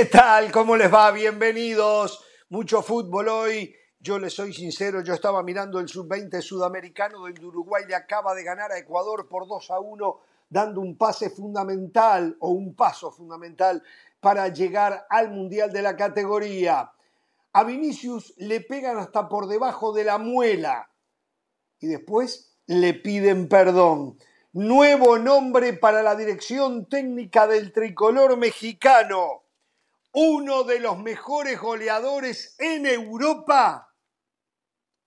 ¿Qué tal? ¿Cómo les va? Bienvenidos. Mucho fútbol hoy. Yo les soy sincero, yo estaba mirando el sub-20 sudamericano donde Uruguay le acaba de ganar a Ecuador por 2 a 1, dando un pase fundamental o un paso fundamental para llegar al Mundial de la categoría. A Vinicius le pegan hasta por debajo de la muela y después le piden perdón. Nuevo nombre para la dirección técnica del tricolor mexicano. Uno de los mejores goleadores en Europa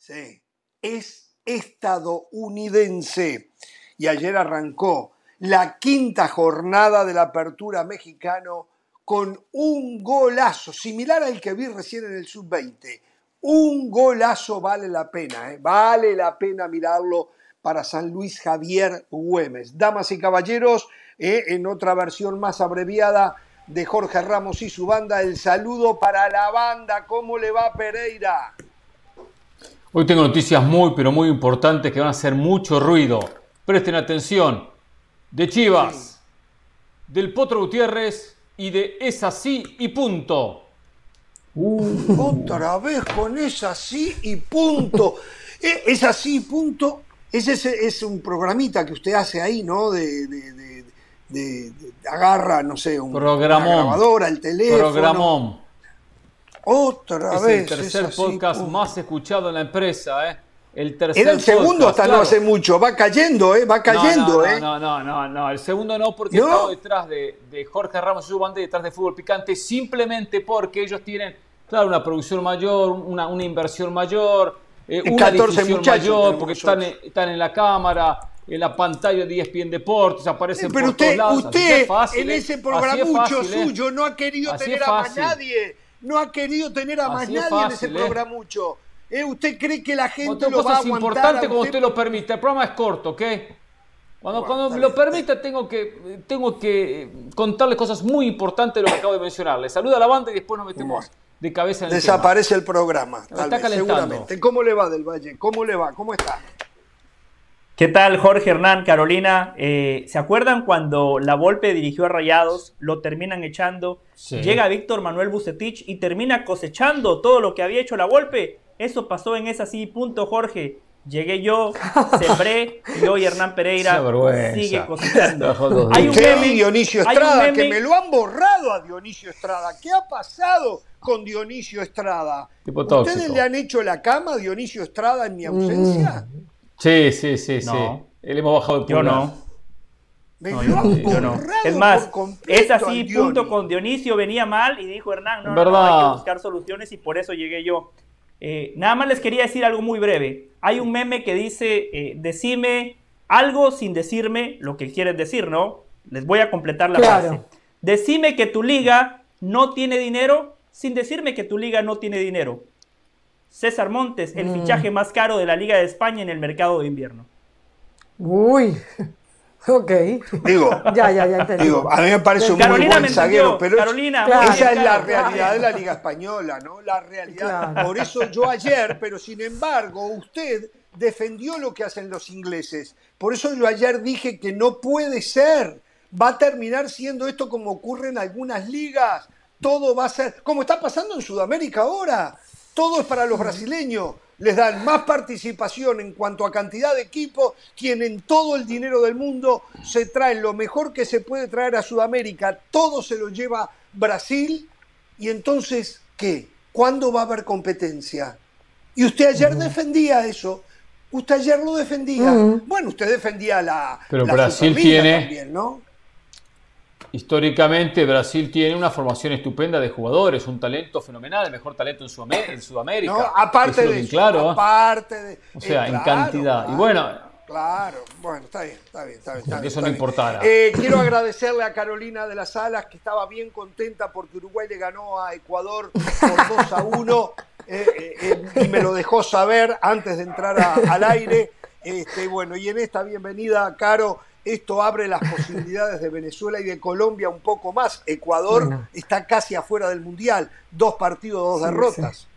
Sí, es estadounidense. Y ayer arrancó la quinta jornada de la apertura mexicano con un golazo, similar al que vi recién en el sub-20. Un golazo vale la pena, ¿eh? vale la pena mirarlo para San Luis Javier Güemes. Damas y caballeros, ¿eh? en otra versión más abreviada de Jorge Ramos y su banda, el saludo para la banda. ¿Cómo le va Pereira? Hoy tengo noticias muy, pero muy importantes que van a hacer mucho ruido. Presten atención. De Chivas, del Potro Gutiérrez y de Es así y punto. Uh, otra vez con Es así y punto. E, es así y punto. Ese es, un programita que usted hace ahí, ¿no? De, de, agarra, no sé, un, Programón. una grabadora, el teléfono. Programón. Otra es vez. el tercer podcast más escuchado en la empresa, ¿eh? El tercer Era el segundo hasta no hace mucho. Va cayendo, ¿eh? Va cayendo, no, ¿eh? No, no, no, no. El segundo no, porque ¿No? detrás de, Jorge Ramos y su banda detrás de Fútbol Picante, simplemente porque ellos tienen, claro, una producción mayor, una, una inversión mayor, eh, una 14 mayor, porque están, están en la cámara en la pantalla de ESPN Deportes, aparecen Pero por usted, todos lados. usted fácil, en ¿eh? ese programa mucho ¿eh? suyo no ha querido tener a más nadie no ha querido tener a más nadie en ese programa mucho. ¿Eh? ¿Usted cree que la gente lo va a aguantar? importante como usted lo permite. El programa es corto, ¿ok? Cuando, cuando me lo permita, tengo que, tengo que contarle cosas muy importantes de lo que acabo de mencionarle. Saluda a la banda y después nos metemos de cabeza en el Desaparece el programa. Tal está vez, seguramente. ¿Cómo le va del Valle? ¿Cómo le va? ¿Cómo está? ¿Qué tal, Jorge Hernán, Carolina? Eh, ¿Se acuerdan cuando la Volpe dirigió a Rayados, lo terminan echando, llega Víctor Manuel Bucetich y termina cosechando todo lo que había hecho la Volpe? Eso pasó en ese así, punto, Jorge. Llegué yo, sembré y hoy Hernán Pereira sigue cosechando. Hay un meme, Dionisio Estrada, que me lo han borrado a Dionisio Estrada. ¿Qué ha pasado con Dionisio Estrada? ¿Ustedes le han hecho la cama a Dionisio Estrada en mi ausencia? Mm. Sí, sí, sí, sí. Le hemos bajado el Yo no. yo, no. Es más, es así, punto con Dionisio venía mal y dijo Hernán, no, no, hay que buscar soluciones y por eso llegué yo. Eh, nada más les quería decir algo muy breve. Hay un meme que dice, eh, decime algo sin decirme lo que quieres decir, ¿no? Les voy a completar la frase. Decime que tu liga no tiene dinero sin decirme que tu liga no tiene dinero. César Montes, el mm. fichaje más caro de la Liga de España en el mercado de invierno. Uy, ok. Digo, ya, ya, ya entendí. Digo, a mí me parece un muy buen zaguero, pero Carolina, esa es la realidad de la Liga Española, ¿no? La realidad. Por eso yo ayer, pero sin embargo, usted defendió lo que hacen los ingleses. Por eso yo ayer dije que no puede ser. Va a terminar siendo esto como ocurre en algunas ligas. Todo va a ser, como está pasando en Sudamérica ahora. Todo es para los brasileños. Les dan más participación en cuanto a cantidad de equipos, tienen todo el dinero del mundo, se traen lo mejor que se puede traer a Sudamérica, todo se lo lleva Brasil. Y entonces, ¿qué? ¿Cuándo va a haber competencia? Y usted ayer defendía eso. Usted ayer lo defendía. Bueno, usted defendía la. Pero la Brasil tiene. También, ¿no? Históricamente Brasil tiene una formación estupenda de jugadores, un talento fenomenal, el mejor talento en, Sudamérica. No, aparte de eso, claro. aparte de, o sea, en cantidad. y bueno, Claro, bueno, está bien, está bien, está bien. eso no importara. Eh, quiero agradecerle a Carolina de las Alas, que estaba bien contenta porque Uruguay le ganó a Ecuador por 2 a 1 eh, eh, y me lo dejó saber antes de entrar al aire. Este, bueno, y en esta bienvenida, Caro, esto abre las posibilidades de Venezuela y de Colombia un poco más. Ecuador está casi afuera del Mundial. Dos partidos, dos derrotas.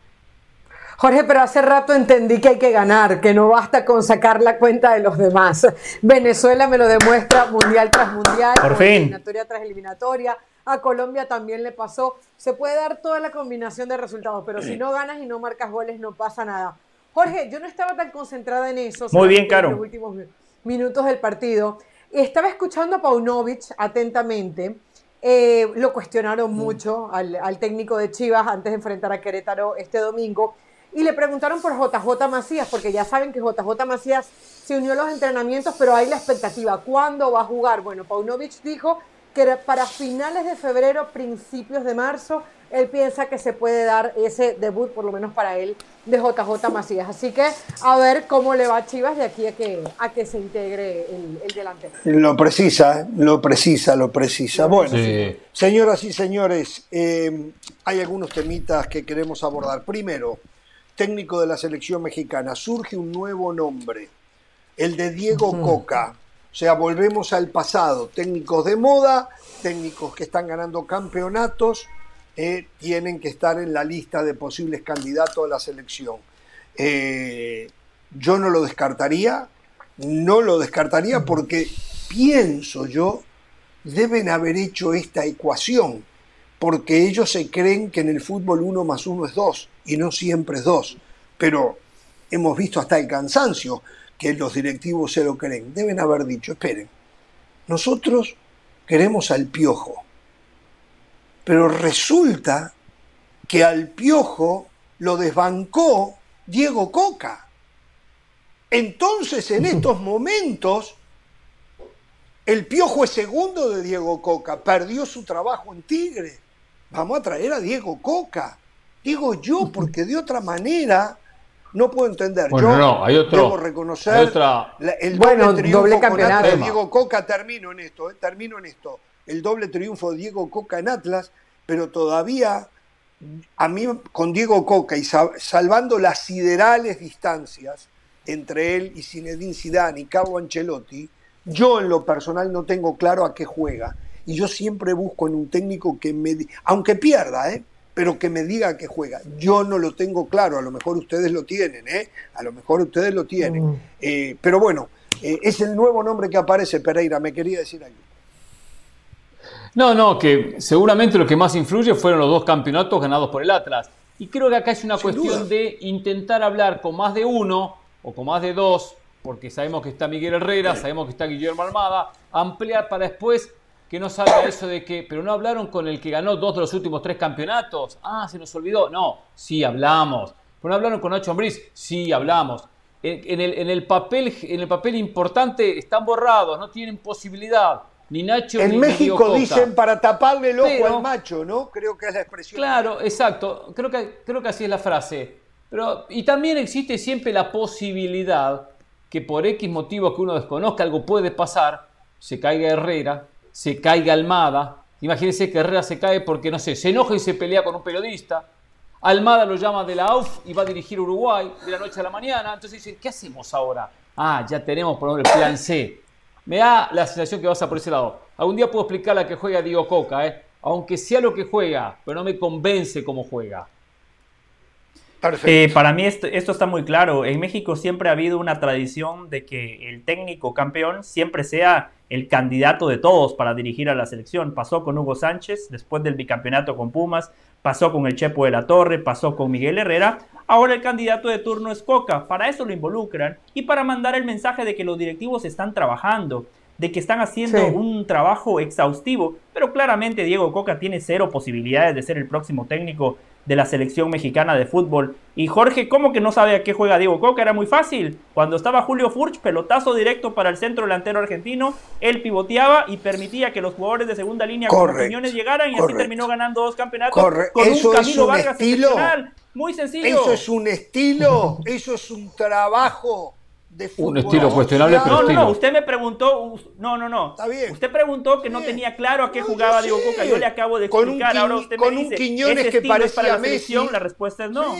Jorge, pero hace rato entendí que hay que ganar, que no basta con sacar la cuenta de los demás. Venezuela me lo demuestra mundial tras mundial, Por fin. eliminatoria tras eliminatoria. a Colombia también le pasó. Se puede dar toda la combinación de resultados, pero si no ganas y no marcas goles no pasa nada. Jorge, yo no estaba tan concentrada en eso. Muy bien, Caro. En los últimos minutos del partido. Estaba escuchando a Paunovic atentamente. Eh, lo cuestionaron mm. mucho al, al técnico de Chivas antes de enfrentar a Querétaro este domingo. Y le preguntaron por JJ Macías, porque ya saben que JJ Macías se unió a los entrenamientos, pero hay la expectativa. ¿Cuándo va a jugar? Bueno, Paunovic dijo que para finales de febrero, principios de marzo, él piensa que se puede dar ese debut, por lo menos para él, de JJ Macías. Así que a ver cómo le va a Chivas de aquí a que, a que se integre el, el delantero. Lo precisa, lo precisa, lo precisa. Bueno, señoras y señores, eh, hay algunos temitas que queremos abordar. Primero, técnico de la selección mexicana, surge un nuevo nombre, el de Diego Coca. O sea, volvemos al pasado, técnicos de moda, técnicos que están ganando campeonatos, eh, tienen que estar en la lista de posibles candidatos a la selección. Eh, yo no lo descartaría, no lo descartaría porque pienso yo, deben haber hecho esta ecuación porque ellos se creen que en el fútbol uno más uno es dos y no siempre es dos. Pero hemos visto hasta el cansancio que los directivos se lo creen. Deben haber dicho, esperen, nosotros queremos al piojo, pero resulta que al piojo lo desbancó Diego Coca. Entonces, en estos momentos, el piojo es segundo de Diego Coca, perdió su trabajo en Tigre vamos a traer a Diego Coca. Digo yo, porque de otra manera no puedo entender. yo no, hay otro, debo reconocer el doble triunfo campeonato de Diego Coca. Termino en esto, eh, termino en esto. El doble triunfo de Diego Coca en Atlas, pero todavía a mí con Diego Coca y salvando las siderales distancias entre él y Zinedine Zidane y Carlo Ancelotti, yo en lo personal no tengo claro a qué juega y yo siempre busco en un técnico que me, aunque pierda, ¿eh? Pero que me diga que juega. Yo no lo tengo claro, a lo mejor ustedes lo tienen, ¿eh? a lo mejor ustedes lo tienen. Mm. Eh, pero bueno, eh, es el nuevo nombre que aparece, Pereira, me quería decir algo. No, no, que seguramente lo que más influye fueron los dos campeonatos ganados por el Atlas. Y creo que acá es una cuestión de intentar hablar con más de uno o con más de dos, porque sabemos que está Miguel Herrera, sabemos que está Guillermo Almada, ampliar para después que no salga eso de que, pero no hablaron con el que ganó dos de los últimos tres campeonatos. Ah, se nos olvidó. No, sí hablamos. Pero no hablaron con Nacho Ambriz. Sí hablamos. En, el, en, el, papel, en el papel importante están borrados, no tienen posibilidad. Ni Nacho en México dicen para taparle el ojo al macho, ¿no? Creo que es la expresión. Claro, exacto. Creo que, creo que así es la frase. Pero, y también existe siempre la posibilidad que por X motivo que uno desconozca algo puede pasar, se caiga Herrera, se caiga Almada. Imagínense que Herrera se cae porque, no sé, se enoja y se pelea con un periodista. Almada lo llama de la AUF y va a dirigir Uruguay de la noche a la mañana. Entonces dicen, ¿qué hacemos ahora? Ah, ya tenemos por el plan C. Me da la sensación que vas a por ese lado. Algún día puedo explicar la que juega Diego Coca, ¿eh? aunque sea lo que juega, pero no me convence cómo juega. Eh, para mí esto, esto, está muy claro. En México siempre ha habido una tradición de que el técnico campeón siempre sea el candidato de todos para dirigir a la selección. Pasó con Hugo Sánchez después del bicampeonato con Pumas, pasó con el Chepo de la Torre, pasó con Miguel Herrera. Ahora el candidato de turno es Coca. Para eso lo involucran y para mandar el mensaje de que los directivos están trabajando, de que están haciendo un trabajo exhaustivo. Pero claramente Diego Coca tiene cero posibilidades de ser el próximo técnico de la selección mexicana de fútbol. Y Jorge, ¿cómo que no sabe a qué juega Diego Coca? Era muy fácil. Cuando estaba Julio Furch, pelotazo directo para el centro delantero argentino, él pivoteaba y permitía que los jugadores de segunda línea con opiniones llegaran y así terminó ganando dos campeonatos con un Camilo Vargas estilo, Muy sencillo. Eso es un estilo, eso es un trabajo un estilo cuestionable, pero No, no, no, usted me preguntó, no, no, no. Está bien. Usted preguntó que no tenía claro a qué jugaba Diego Coca, yo le acabo de explicar, ahora usted me dice, Quiñones que parecía para la selección, la respuesta es no.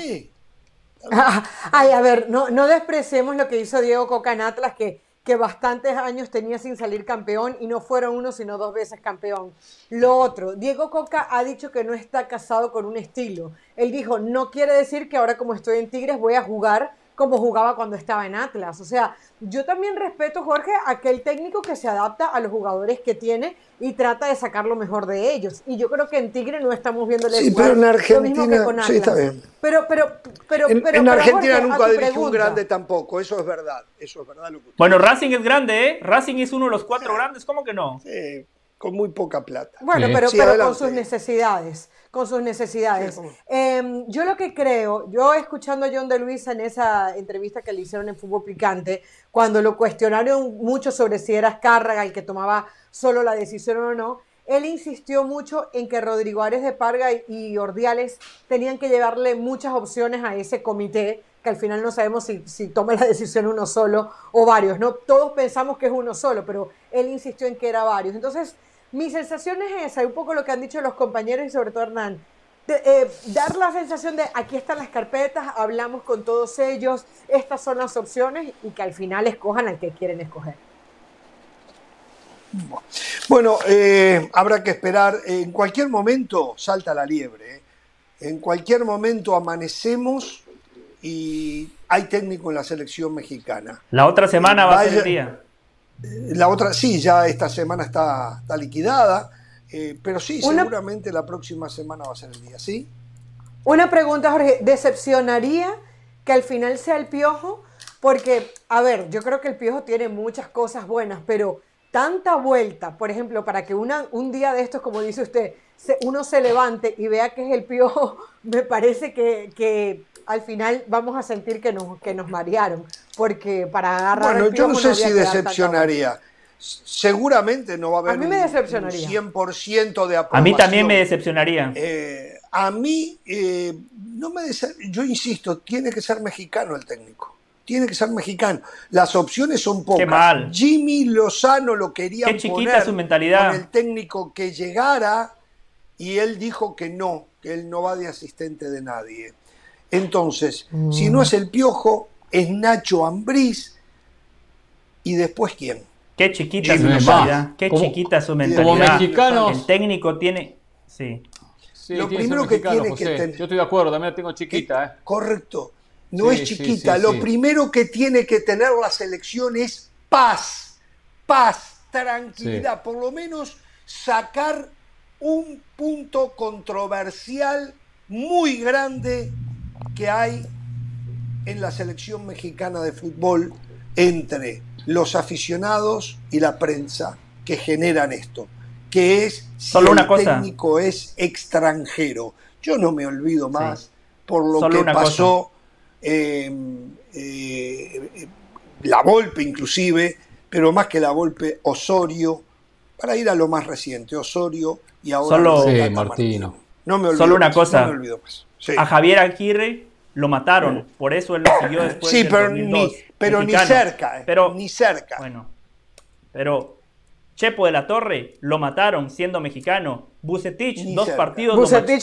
Ay, a ver, no, no despreciemos lo que hizo Diego Coca en Atlas, que, que bastantes años tenía sin salir campeón y no fueron uno, sino dos veces campeón. Lo otro, Diego Coca ha dicho que no está casado con un estilo. Él dijo, no quiere decir que ahora como estoy en Tigres voy a jugar como jugaba cuando estaba en Atlas. O sea, yo también respeto, Jorge, a aquel técnico que se adapta a los jugadores que tiene y trata de sacar lo mejor de ellos. Y yo creo que en Tigre no estamos viendo sí, pero en Argentina, lo mismo que con Atlas. Sí, está bien. Pero, pero, pero, en, pero, en Argentina nunca dirigió un grande tampoco, eso es verdad. Eso es verdad bueno, Racing es grande, ¿eh? Racing es uno de los cuatro grandes, ¿cómo que no? Sí, con muy poca plata. Bueno, pero, pero con sus necesidades con sus necesidades. Em, yo lo que creo, yo escuchando a John de Luisa en esa entrevista que le hicieron en Fútbol Picante, cuando lo cuestionaron mucho sobre si era Escárraga el que tomaba solo la decisión o no, él insistió mucho en que Rodrigo Ares de Parga y Ordiales tenían que llevarle muchas opciones a ese comité, que al final no sabemos si, si toma la decisión uno solo o varios, ¿no? Todos pensamos que es uno solo, pero él insistió en que era varios. Entonces, mi sensación es esa, y un poco lo que han dicho los compañeros y sobre todo Hernán. Eh, dar la sensación de aquí están las carpetas, hablamos con todos ellos, estas son las opciones y que al final escojan al que quieren escoger. Bueno, eh, habrá que esperar. En cualquier momento salta la liebre. ¿eh? En cualquier momento amanecemos y hay técnico en la selección mexicana. La otra semana va a ser el día. La otra, sí, ya esta semana está, está liquidada, eh, pero sí, seguramente la próxima semana va a ser el día, ¿sí? Una pregunta, Jorge, ¿decepcionaría que al final sea el piojo? Porque, a ver, yo creo que el piojo tiene muchas cosas buenas, pero tanta vuelta, por ejemplo, para que una, un día de estos, como dice usted, uno se levante y vea que es el piojo, me parece que, que al final vamos a sentir que nos, que nos marearon, porque para agarrar... Bueno, yo no sé si decepcionaría. Seguramente no va a haber a mí me decepcionaría. un 100% de aprobación. A mí también me decepcionaría. Eh, a mí, eh, no me yo insisto, tiene que ser mexicano el técnico. Tiene que ser mexicano. Las opciones son pocas. Qué mal. Jimmy Lozano lo quería Qué chiquita su mentalidad. con el técnico que llegara y él dijo que no, que él no va de asistente de nadie. Entonces, si no es el Piojo, es Nacho Ambriz y después quién. Qué chiquita su mentalidad. Qué chiquita su mentalidad. Como mexicanos. El técnico tiene. Sí. lo primero que tiene que tener. Yo estoy de acuerdo, también la tengo chiquita. Eh. Correcto. No es chiquita. lo primero que tiene que tener la selección es paz. Paz, tranquilidad. Por lo menos sacar un punto controversial muy grande que hay en la selección mexicana de fútbol entre los aficionados y la prensa que generan esto, que es si el técnico es extranjero. Yo no me olvido más por lo que pasó eh, eh, la Volpe inclusive, pero más que la Volpe, Osorio, para ir a lo más reciente, Osorio y ahora Solo, Martino. No me olvido Solo una cosa. No me olvido más. A Javier Aguirre lo mataron, por eso él lo siguió después sí, pero, ni, pero ni cerca, eh, pero, ni cerca. Bueno, pero Chepo de la Torre lo mataron siendo mexicano. Bucetich, dos partidos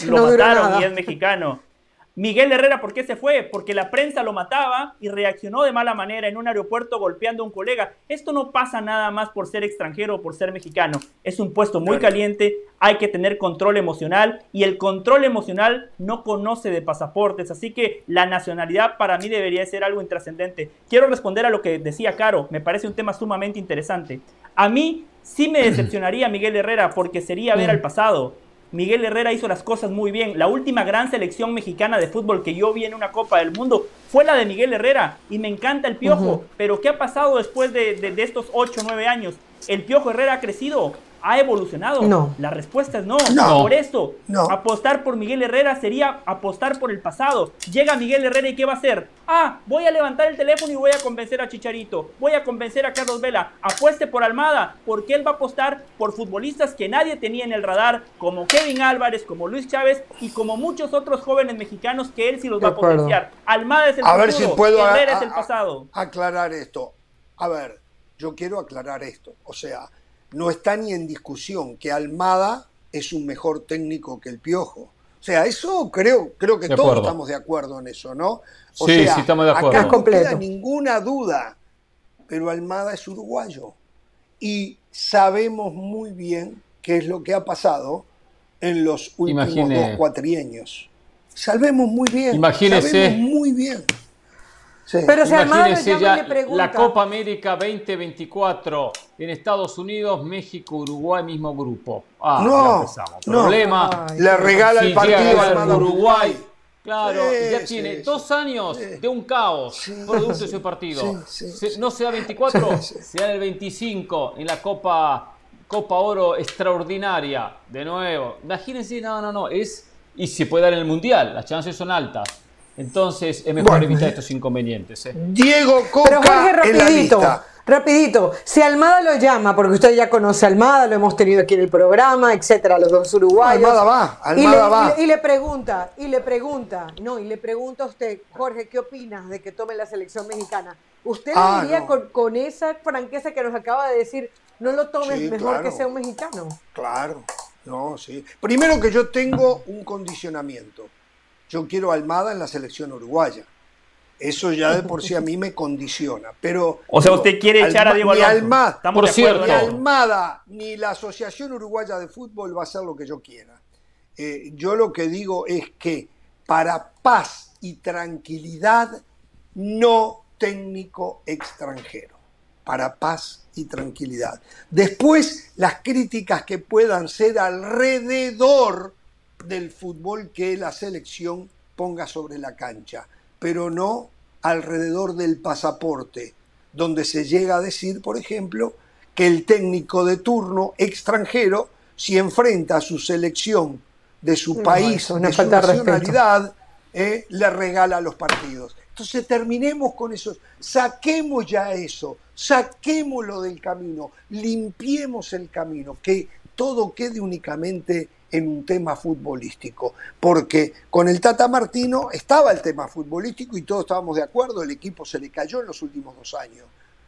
lo, mataron y es mexicano. Miguel Herrera, ¿por qué se fue? Porque la prensa lo mataba y reaccionó de mala manera en un aeropuerto golpeando a un colega. Esto no pasa nada más por ser extranjero o por ser mexicano. Es un puesto muy caliente, hay que tener control emocional y el control emocional no conoce de pasaportes, así que la nacionalidad para mí debería ser algo intrascendente. Quiero responder a lo que decía Caro, me parece un tema sumamente interesante. A mí sí me decepcionaría Miguel Herrera porque sería ver al pasado Miguel Herrera hizo las cosas muy bien. La última gran selección mexicana de fútbol que yo vi en una Copa del Mundo fue la de Miguel Herrera y me encanta el Piojo. Pero ¿qué ha pasado después de, de estos 8 o 9 años? El Piojo Herrera ha crecido, ¿Ha evolucionado? No. La respuesta es no. no. Por eso, apostar por Miguel Herrera sería apostar por el pasado. Llega Miguel Herrera y ¿qué va a hacer? Ah, voy a levantar el teléfono y voy a convencer a Chicharito. Voy a convencer a Carlos Vela. Apueste por Almada, porque él va a apostar por futbolistas que nadie tenía en el radar, como Kevin Álvarez, como Luis Chávez y como muchos otros jóvenes mexicanos que él sí los va a potenciar. Almada es el a ver si puedo Herrera es el pasado. aclarar esto. A ver, yo quiero aclarar esto. O sea, no está ni en discusión que Almada es un mejor técnico que el Piojo. O sea, eso creo, creo que todos estamos de acuerdo en eso, ¿no? O sí, sí, estamos de acuerdo. Acá no queda ninguna duda, pero Almada es uruguayo. Y sabemos muy bien qué es lo que ha pasado en los últimos dos cuatrienios. Sabemos muy bien. Imagínese. muy bien. Pero si Imagínense ya la Copa América 2024 en Estados Unidos, México, Uruguay, mismo grupo. Ah, no, Problema. le regala el partido al Uruguay. Claro, ya tiene dos años de un caos. Producto de ese partido. no sea 24, sea el 25 en la Copa Copa Oro extraordinaria. De nuevo, imagínense, no, no, no, es y se puede dar en el mundial, las chances son altas. Entonces es mejor evitar estos inconvenientes. ¿eh? Diego Coca Pero rapidito, rapidito. Si Almada lo llama, porque usted ya conoce a Almada, lo hemos tenido aquí en el programa, etcétera, los dos uruguayos. Almada va, Almada va. Y le, pregunta, y le pregunta, no, y le pregunta a usted, Jorge, ¿qué opinas de que tome la selección mexicana? ¿Usted ah, diría con, esa franqueza que nos acaba de decir, no lo tomes mejor que sea un mexicano? Claro, no, sí. Primero que yo tengo un condicionamiento yo quiero Almada en la selección uruguaya. Eso ya de por sí a mí me condiciona. Pero, o sea, usted quiere echar a Diego Alonso. Ni Almada, por cierto. ni Almada ni la Asociación Uruguaya de Fútbol va a hacer lo que yo quiera. Eh, yo lo que digo es que para paz y tranquilidad, no técnico extranjero. Para paz y tranquilidad. Después, las críticas que puedan ser alrededor del fútbol que la selección ponga sobre la cancha, pero no alrededor del pasaporte, donde se llega a decir, por ejemplo, que el técnico de turno extranjero, si enfrenta a su selección de su país, de su nacionalidad, eh, le regala los partidos. Entonces terminemos con eso, saquemos ya eso, saquémoslo del camino, limpiemos el camino, que todo quede únicamente en un tema futbolístico, porque con el Tata Martino estaba el tema futbolístico y todos estábamos de acuerdo, el equipo se le cayó en los últimos dos años,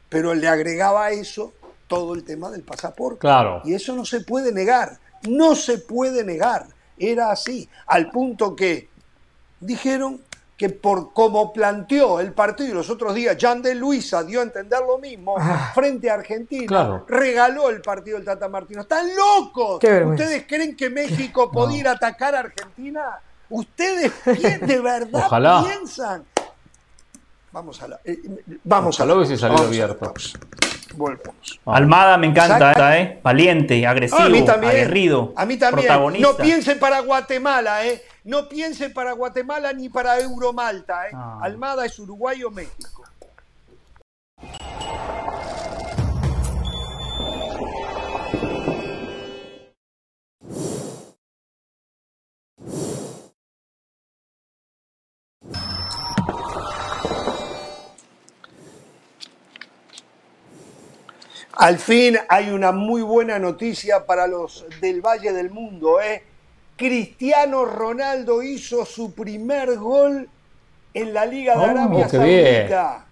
pero le agregaba a eso todo el tema del pasaporte. Claro. Y eso no se puede negar, no se puede negar, era así, al punto que dijeron que por como planteó el partido los otros días, Jan de Luisa dio a entender lo mismo ah. frente a Argentina, regaló el partido del Tata Martino. ¡Están locos! ¿Ustedes creen que México podía ir a atacar a Argentina? ¿Ustedes de verdad piensan? Vamos a la. Eh, vamos a la. salió abierto. Volvemos. Almada me encanta, ¿eh? Valiente, agresivo, a mí también, aguerrido. A mí también. Protagonista. No piensen para Guatemala, ¿eh? No piense para Guatemala ni para Euromalta. ¿eh? Ah. Almada es Uruguay o México. Al fin hay una muy buena noticia para los del Valle del Mundo, ¿eh? Cristiano Ronaldo hizo su primer gol en la Liga de oh, Arabia Saudita.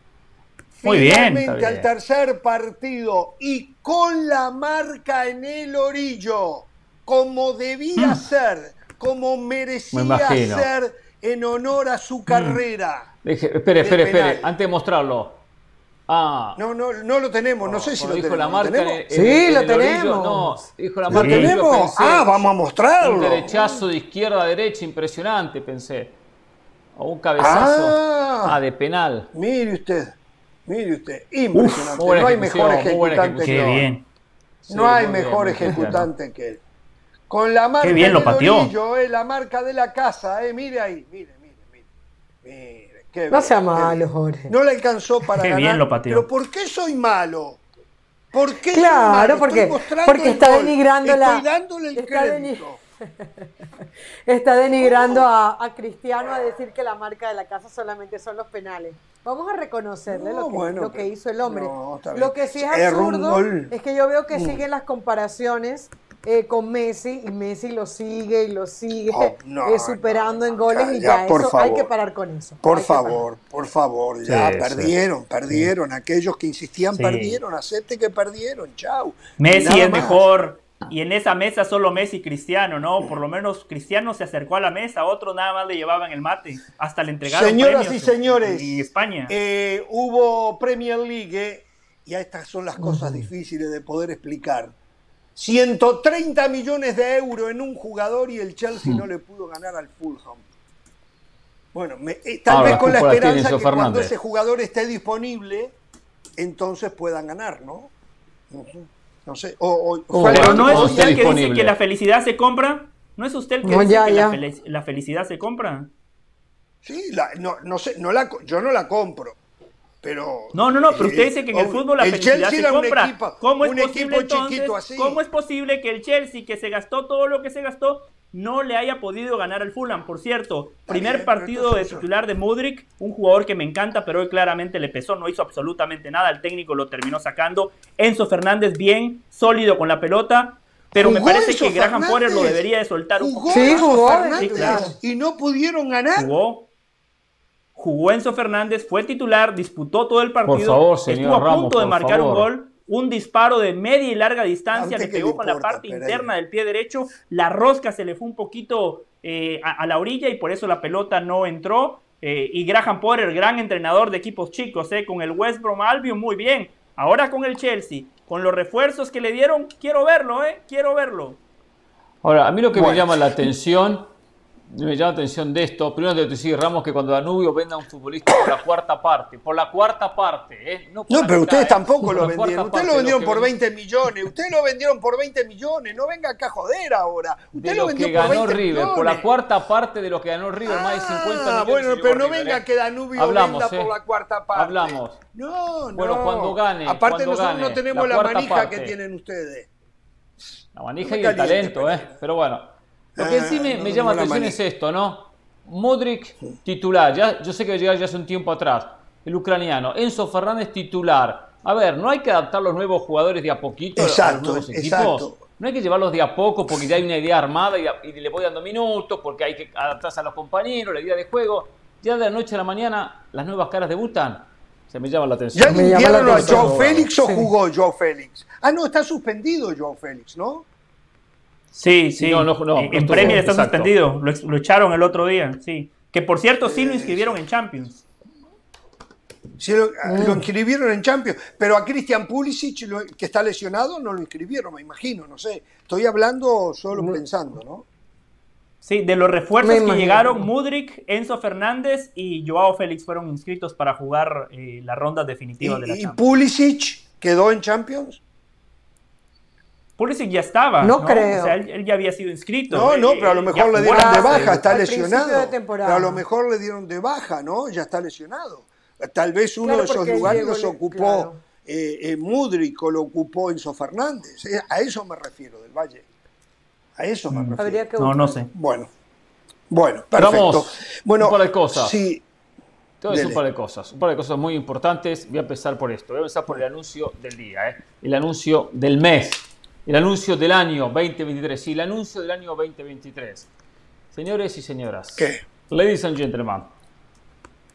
Muy Finalmente al tercer partido y con la marca en el orillo, como debía hmm. ser, como merecía ser en honor a su hmm. carrera. espere, espere, espere, antes de mostrarlo. Ah. No, no, no lo tenemos, no, sé si lo tenemos. La marca sí, lo tenemos. no, dijo la marca. ¿Lo tenemos? ah, vamos a mostrarlo. Un derechazo de izquierda a derecha impresionante, pensé. O un cabezazo. Ah, de penal. Mire usted, mire usted, impresionante. no hay mejor ejecutante que él. Bien. No hay mejor ejecutante que él. Con la marca Qué bien lo pateó. eh, la marca de la casa, eh, mire ahí, mire, mire, mire. mire no sea malo, Jorge. No le alcanzó para qué ganar. Bien lo pateó. Pero ¿por qué soy malo? ¿Por qué claro, soy malo? porque, porque está denigrando la. dándole el está crédito. está denigrando a, Cristiano a decir que la marca de la casa solamente son los penales. Vamos a reconocerle lo, que, lo que hizo el hombre. lo que sí es absurdo es que yo veo que mm. siguen las comparaciones eh, con Messi y Messi lo sigue y lo sigue oh, eh, superando en goles y ya, eso hay que parar con eso. Por favor, por favor, ya perdieron, perdieron. Aquellos que insistían perdieron, acepte que perdieron, chau. Messi es mejor. Y en esa mesa solo Messi y Cristiano, ¿no? Por lo menos Cristiano se acercó a la mesa, otros nada más le llevaban el mate, hasta le entregaron Señoras y señores, y España. Eh, hubo Premier League, y estas son las cosas difíciles de poder explicar 130 millones de euros en un jugador y el Chelsea no le pudo ganar al Fulham. Bueno, eh, tal vez con la esperanza que cuando ese jugador esté disponible, entonces puedan ganar, ¿no? No sé. O, Pero no es usted el que dice que la felicidad se compra. ¿No es usted el que dice que La, felicidad se compra? Sí, no, no sé, no la, yo no la compro. Pero, no, no, no, pero usted dice que en el fútbol la felicidad se compra. ¿Cómo es posible entonces, ¿Cómo es posible que el Chelsea, que se gastó todo lo que se gastó, no le haya podido ganar al Fulham? Por cierto, primer partido de titular de Mudrik, un jugador que me encanta, pero hoy claramente le pesó, no hizo absolutamente nada, el técnico lo terminó sacando. Enzo Fernández bien, sólido con la pelota, pero me parece que Graham Potter lo debería de soltar un poco. Sí, jugó. Y no pudieron ganar. Jugó. Jugó Enzo Fernández, fue titular, disputó todo el partido. estuvo a punto de marcar un gol. Un disparo de media y larga distancia le pegó con la parte interna del pie derecho. La rosca se le fue un poquito eh, a, la orilla y por eso la pelota no entró. Eh, y Graham Potter, gran entrenador de equipos chicos, eh, con el West Brom Albion, muy bien. Ahora con el Chelsea, con los refuerzos que le dieron, quiero verlo, ¿eh? Quiero verlo. Ahora, a mí lo que me llama la atención, me llama la atención de esto, primero te decir, Ramos, que cuando Danubio venda a un futbolista por la cuarta parte, por la cuarta parte, ¿eh? No, pero ustedes ¿eh? tampoco lo vendieron, ustedes lo vendieron por 20 millones, ustedes lo vendieron por 20 millones, no venga acá a joder ahora. Usted lo, vendió que por ganó River, por la cuarta parte de lo que ganó River, más de 50 ah, millones. bueno, pero no venga ¿eh? que Danubio venda por la cuarta parte. Hablamos. No, no. Bueno, cuando gane. Aparte nosotros no tenemos la, manija que tienen ustedes. La manija y el talento, ¿eh? Pero bueno. Lo que sí me, llama la atención es esto, ¿no? Modric titular, ya, yo sé que llega ya hace un tiempo atrás, el ucraniano. Enzo Fernández titular. A ver, no hay que adaptar los nuevos jugadores de a poquito a los nuevos equipos. No hay que llevarlos de a poco porque ya hay una idea armada y, le voy dando minutos porque hay que adaptarse a los compañeros, la idea de juego. Ya de la noche a la mañana las nuevas caras debutan. Se me llama la atención. ¿Ya me a Joao Félix o jugó Joao Félix? Ah, no, está suspendido Joao Félix, ¿no? Sí, sí. No, no, no, en Premier está suspendido. Lo, echaron el otro día, sí. Que por cierto, sí lo inscribieron en Champions. Sí, lo, mm. inscribieron en Champions. Pero a Christian Pulisic, que está lesionado, no lo inscribieron, me imagino, no sé. Estoy hablando solo pensando, ¿no? Sí, de los refuerzos que llegaron, Mudrik, Enzo Fernández y Joao Félix fueron inscritos para jugar eh, la ronda definitiva de la Champions. ¿Y Pulisic quedó en Champions? Pulisic ya estaba. No, creo. O sea, él, ya había sido inscrito. No, no, pero a lo eh, mejor le dieron de baja, está lesionado. pero a lo mejor le dieron de baja, ¿no? Ya está lesionado. Tal vez uno de esos lugares los ocupó eh, eh, Mudrik o lo ocupó Enzo Fernández. A eso me refiero, del Valle. A eso me mm. refiero. no, no sé. Bueno, bueno, perfecto. bueno, un par de cosas. Sí. Decir un par de cosas, un par de cosas muy importantes. Voy a empezar por esto. Voy a empezar por el anuncio del día, ¿eh? el anuncio del mes. El anuncio del año 2023. Sí, el anuncio del año 2023. Señores y señoras. ¿Qué? Ladies and gentlemen.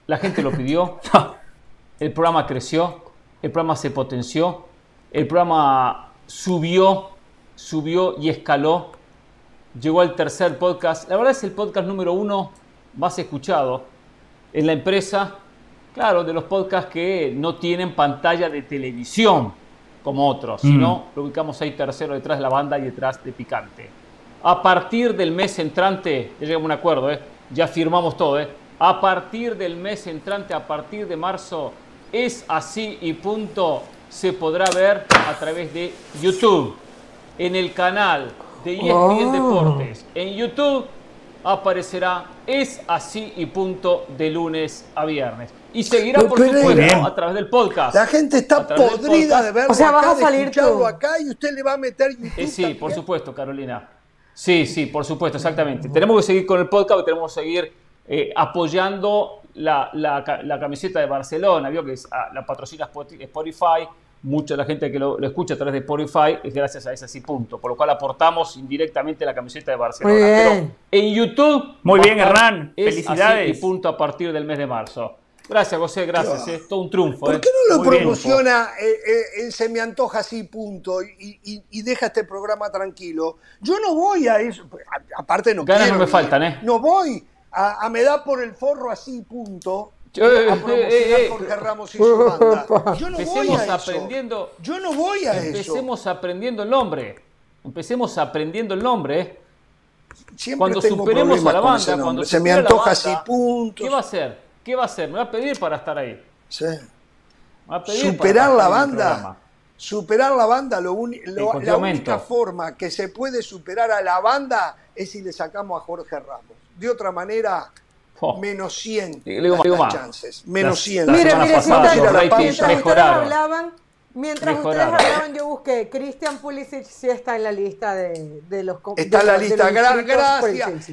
La gente lo pidió. el programa creció. El programa se potenció. El programa subió, subió y escaló. Llegó al tercer podcast. La verdad es el podcast número uno más escuchado en la empresa. Claro, de los podcasts que no tienen pantalla de televisión como otros, mm. ¿no? Lo ubicamos ahí tercero detrás de la banda y detrás de Picante. A partir del mes entrante, ya llegamos a un acuerdo, ¿eh? ya firmamos todo, ¿eh? a partir del mes entrante, a partir de marzo, es así y punto, se podrá ver a través de YouTube, en el canal de ESPN oh. Deportes, en YouTube aparecerá Es así y punto de lunes a viernes. Y seguirá, por supuesto, a través del podcast. La gente está podrida de verlo o sea, vas a salir tú. acá y usted le va a meter eh, sí, por supuesto, Carolina. Sí, sí, por supuesto, exactamente. Tenemos que seguir con el podcast, tenemos que seguir eh, apoyando la, la, camiseta de Barcelona. Vio que ah, la patrocina Spotify mucha de la gente que lo, escucha a través de Spotify es gracias a ese así punto, por lo cual aportamos indirectamente la camiseta de Barcelona. Muy bien. en YouTube. Muy bien, Hernán. Felicidades. y punto a partir del mes de marzo. Gracias, José, gracias. Es todo un triunfo. ¿Por eh. qué no lo promociona eh, eh, Se me antoja así, punto, y, deja este programa tranquilo? Yo no voy a eso. Aparte, no Ganas no me faltan, ¿eh? No voy a, a me da por el forro así, punto a promocionar Jorge Ramos y su banda. Yo no voy a aprendiendo, eso. Yo no voy a empecemos aprendiendo el nombre. Empecemos aprendiendo el nombre. Siempre cuando superemos a la banda, cuando se me antoja así, puntos. ¿Qué va a hacer? ¿Qué va a hacer? Me va a pedir para estar ahí. Sí. Superar la banda. Superar la banda, lo, la única forma que se puede superar a la banda es si le sacamos a Jorge Ramos. De otra manera, oh. menos 100 las chances. Menos 100. Mire, mire, mientras hablaban, mientras ustedes hablaban, yo busqué Christian Pulisic sí está en la lista de, de los Está en la lista, gracias.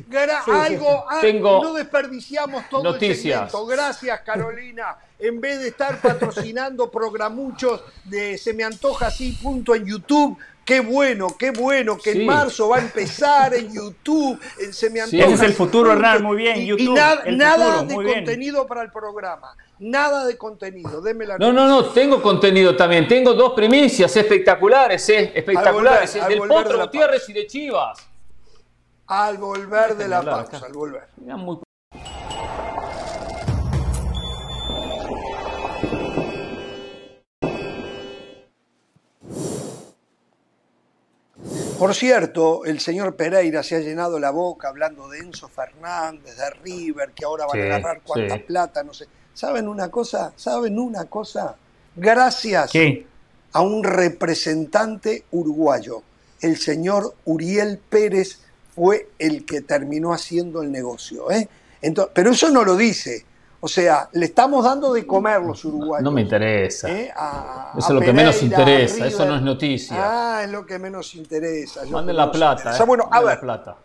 algo, Tengo no desperdiciamos todo noticias. el Gracias, Carolina en vez de estar patrocinando programuchos de Se me antoja así, punto en YouTube. Qué bueno, qué bueno que en marzo va a empezar en YouTube. En Se me antoja. ese es el futuro, Hernán, muy bien. YouTube, y nada de contenido para el programa. Nada de contenido. Deme la no, no, no, tengo contenido también. Tengo dos primicias espectaculares, eh, espectaculares. el del Potro Gutiérrez y de Chivas. Al volver de la pausa, al volver. Muy Por cierto, el señor Pereira se ha llenado la boca hablando de Enzo Fernández, de River, que ahora van a agarrar cuánta plata, no sé. ¿Saben una cosa? ¿Saben una cosa? Gracias a un representante uruguayo, el señor Uriel Pérez fue el que terminó haciendo el negocio. ¿eh? pero eso no lo dice o sea, le estamos dando de comer los uruguayos. No me interesa. ¿eh? eso es lo que menos interesa, eso no es noticia. Ah, es lo que menos interesa. Manden la plata. Eh. bueno, a ver, plata.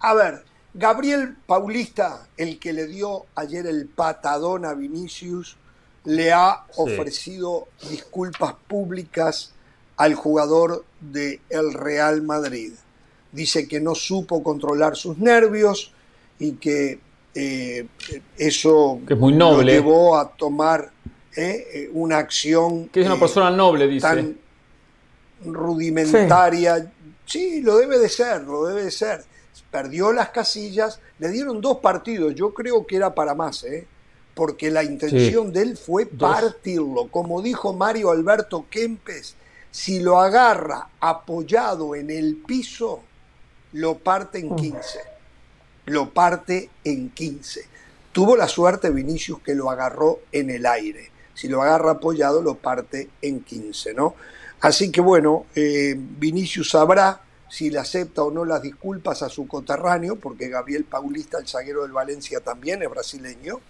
a ver, Gabriel Paulista, el que le dio ayer el patadón a Vinicius, le ha ofrecido disculpas públicas al jugador del el Real Madrid. Dice que no supo controlar sus nervios y que eh, eso que es muy noble. lo llevó a tomar eh, eh, una acción que es una persona noble dice. tan rudimentaria. Sí. lo debe de ser lo debe de ser. Perdió las casillas le dieron dos partidos yo creo que era para más porque la intención de él fue partirlo. Como dijo Mario Alberto Kempes si lo agarra apoyado en el piso lo parte en 15 lo parte en 15. Tuvo la suerte Vinicius que lo agarró en el aire. Si lo agarra apoyado, lo parte en 15, ¿no? Así que bueno, eh, Vinicius sabrá si le acepta o no las disculpas a su coterráneo, porque Gabriel Paulista, el zaguero del Valencia, también es brasileño.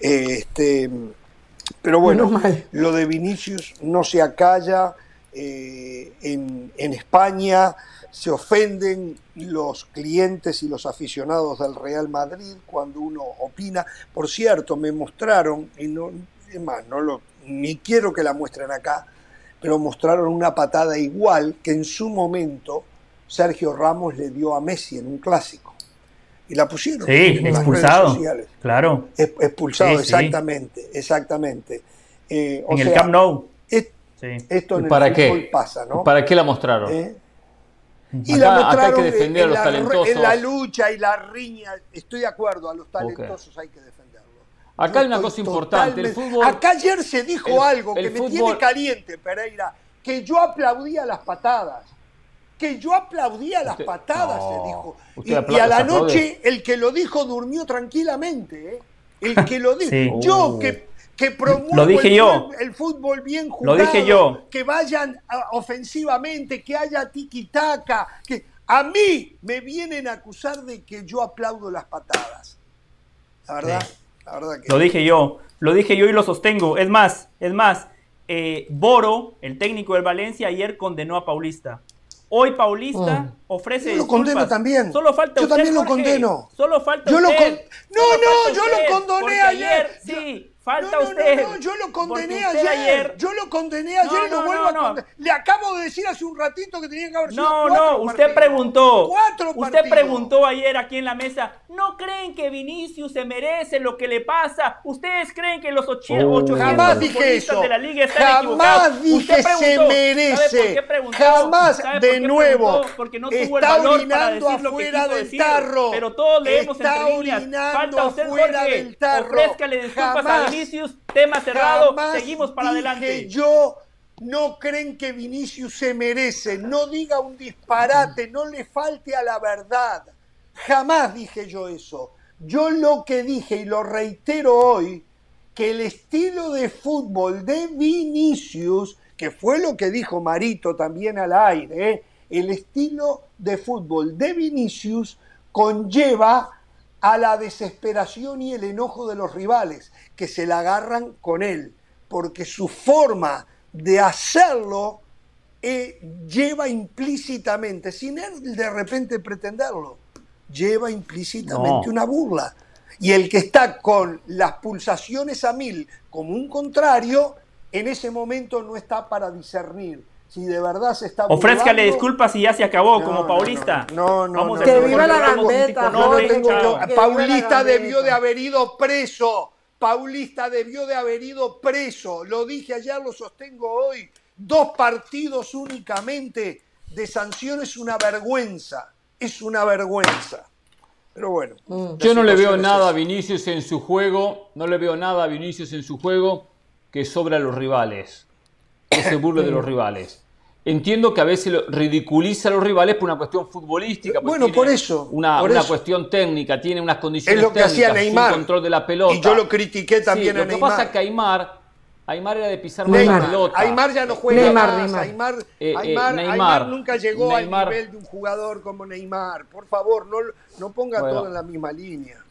este, pero bueno, lo de Vinicius no se acalla eh, en, en España se ofenden los clientes y los aficionados del Real Madrid cuando uno opina. Por cierto, me mostraron, y no, es más, no lo, ni quiero que la muestren acá, pero mostraron una patada igual que en su momento Sergio Ramos le dio a Messi en un clásico. Y la pusieron. Sí, expulsado. Claro. expulsado, exactamente, exactamente. Eh, en el Camp Nou. Esto en ¿Para qué? pasa, ¿no? ¿Para qué la mostraron? ¿Eh? Y la mostraron hay que defender en, a los la, talentosos. en la lucha y la riña. Estoy de acuerdo, a los talentosos hay que defenderlos. Acá hay una cosa importante. El fútbol, acá ayer se dijo algo que me tiene caliente, Pereira, que yo aplaudía las patadas. Que yo aplaudía las patadas, se dijo. Y, a la noche el que lo dijo durmió tranquilamente. ¿eh? El que lo dijo. Yo que que promueva el, Fútbol, bien jugado, lo dije yo. que vayan ofensivamente, que haya tiki-taka, que a mí me vienen a acusar de que yo aplaudo las patadas. La verdad, la verdad que Lo dije yo, lo dije yo y lo sostengo. Es más, es más, eh, Boro, el técnico del Valencia, ayer condenó a Paulista. Hoy Paulista mm. ofrece. Yo lo condeno también. Solo falta Yo también lo condeno. Solo falta yo Lo No, no, yo lo condoné ayer. sí, Falta usted. No, no, yo lo condené ayer. Yo lo condené ayer y lo vuelvo a condenar. Le acabo de decir hace un ratito que tenía que haber sido No, no, usted preguntó. Cuatro usted preguntó ayer aquí en la mesa. ¿No creen que Vinicius se merece lo que le pasa? ¿Ustedes creen que los 800 jamás dije eso. de la liga están jamás dije se merece. Jamás de nuevo. Porque no tuvo el valor para decir afuera del decir, tarro. Pero todos leemos Está entre líneas. Falta usted, Jorge. Del tarro. Ofrézcale disculpas a Vinicius, tema cerrado, seguimos para adelante. Yo no creen que Vinicius se merece, no diga un disparate, no le falte a la verdad. Jamás dije yo eso. Yo lo que dije y lo reitero hoy, que el estilo de fútbol de Vinicius, que fue lo que dijo Marito también al aire, ¿eh? el estilo de fútbol de Vinicius conlleva a la desesperación y el enojo de los rivales, que se la agarran con él, porque su forma de hacerlo eh, lleva implícitamente, sin él de repente pretenderlo, lleva implícitamente una burla. Y el que está con las pulsaciones a mil como un contrario, en ese momento no está para discernir si de verdad se está Ofrézcale disculpas y ya se acabó, como Paulista. No, no, Vamos Que viva la gambeta. Paulista debió de haber ido preso. Paulista debió de haber ido preso. Lo dije ayer, lo sostengo hoy dos partidos únicamente de sanción es una vergüenza, es una vergüenza. Pero bueno. Mm. Yo no le veo nada a Vinicius en su juego, no le veo nada a Vinicius en su juego que sobra a los rivales, que se burle de los rivales. Entiendo que a veces ridiculiza a los rivales por una cuestión futbolística. Bueno, por eso. Una, una cuestión técnica, tiene unas condiciones es lo que hacía Neymar. control de la pelota. Y yo lo critiqué también a Neymar. Lo que pasa es que Aymar Aymar era de pisar más la pelota. Aymar ya no juega más. Neymar. Eh, eh, Aymar, nunca llegó al nivel de un jugador como Neymar. Por favor, no, no ponga todo en la misma línea.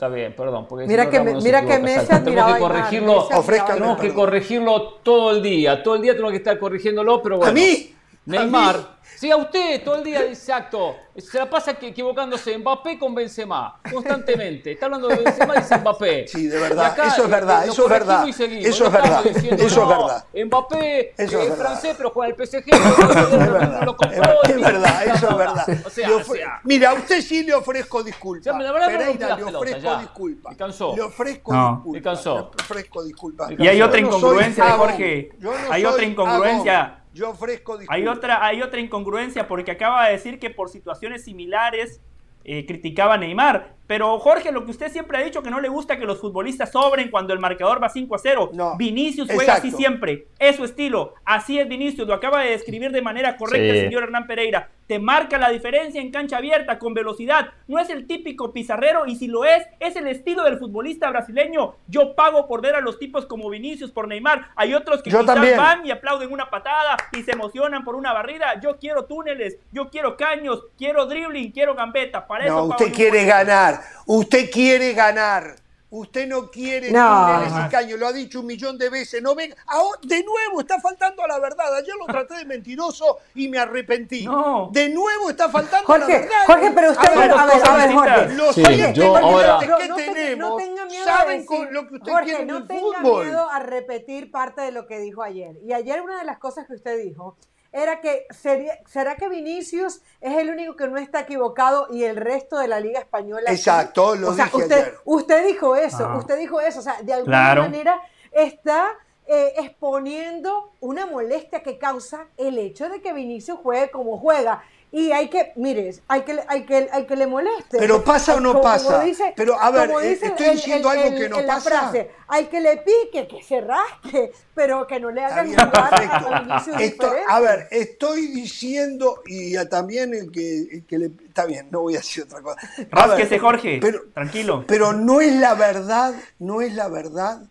Está bien, perdón. Porque mira que, mira que Messi Tenemos que corregirlo, tenemos que corregirlo todo el día. Todo el día tenemos que estar corrigiéndolo, pero bueno. ¿A mí? Neymar. Sí, a usted todo el día, exacto. Se la pasa equivocándose Mbappé con Benzema, constantemente. Está hablando de Benzema y dice Mbappé. Sí, de verdad. eso es verdad, eso es verdad. Eso es verdad. eso es verdad. Mbappé es, francés, pero juega el PSG. es verdad. Lo compró es verdad, eso es verdad. O sea, Mira, a usted sí le ofrezco disculpas. la verdad Pereira, le ofrezco disculpas. cansó. Le ofrezco disculpas. Me cansó. Le ofrezco disculpas. Y hay otra incongruencia Jorge. Hay otra incongruencia yo ofrezco disculpas. Hay otra, hay otra incongruencia porque acaba de decir que por situaciones similares eh, criticaba a Neymar. Pero Jorge, lo que usted siempre ha dicho, que no le gusta que los futbolistas sobren cuando el marcador va 5 a 0. No, Vinicius juega así siempre. Es su estilo. Así es Vinicius. Lo acaba de describir de manera correcta el señor Hernán Pereira. Te marca la diferencia en cancha abierta, con velocidad. No es el típico pizarrero y si lo es, es el estilo del futbolista brasileño. Yo pago por ver a los tipos como Vinicius, por Neymar. Hay otros que quizás van y aplauden una patada y se emocionan por una barrida. Yo quiero túneles, yo quiero caños, quiero dribbling, quiero gambeta. Para no, usted quiere ganar. Usted quiere ganar. Usted no quiere no. ese caño, lo ha dicho un millón de veces. No ven, de nuevo está faltando a la verdad. Ayer lo traté de mentiroso y me arrepentí. De nuevo está faltando a la verdad. Jorge, pero usted, a ver, a ver, a ver Jorge. Los sí, yo ahora... que no tenemos no saben con lo que usted Jorge, quiere no tenga miedo a repetir parte de lo que dijo ayer. Y ayer una de las cosas que usted dijo era que sería, ¿será que Vinicius es el único que no está equivocado y el resto de la Liga Española? Exacto, lo dije usted, ayer. usted dijo eso, ah. usted dijo eso, o sea, de alguna manera está eh, exponiendo una molestia que causa el hecho de que Vinicius juegue como juega. Y hay que, mires, hay que, hay que, hay que le moleste. Pero pasa o no pasa. pero a ver, eh, estoy diciendo algo que no pasa. Frase, hay que le pique, que se rasque, pero que no le hagan a Esto, A ver, estoy diciendo, y también el que, que le. Está bien, no voy a decir otra cosa. Rásquese, Jorge. Pero, tranquilo. Pero no es la verdad, no es la verdad.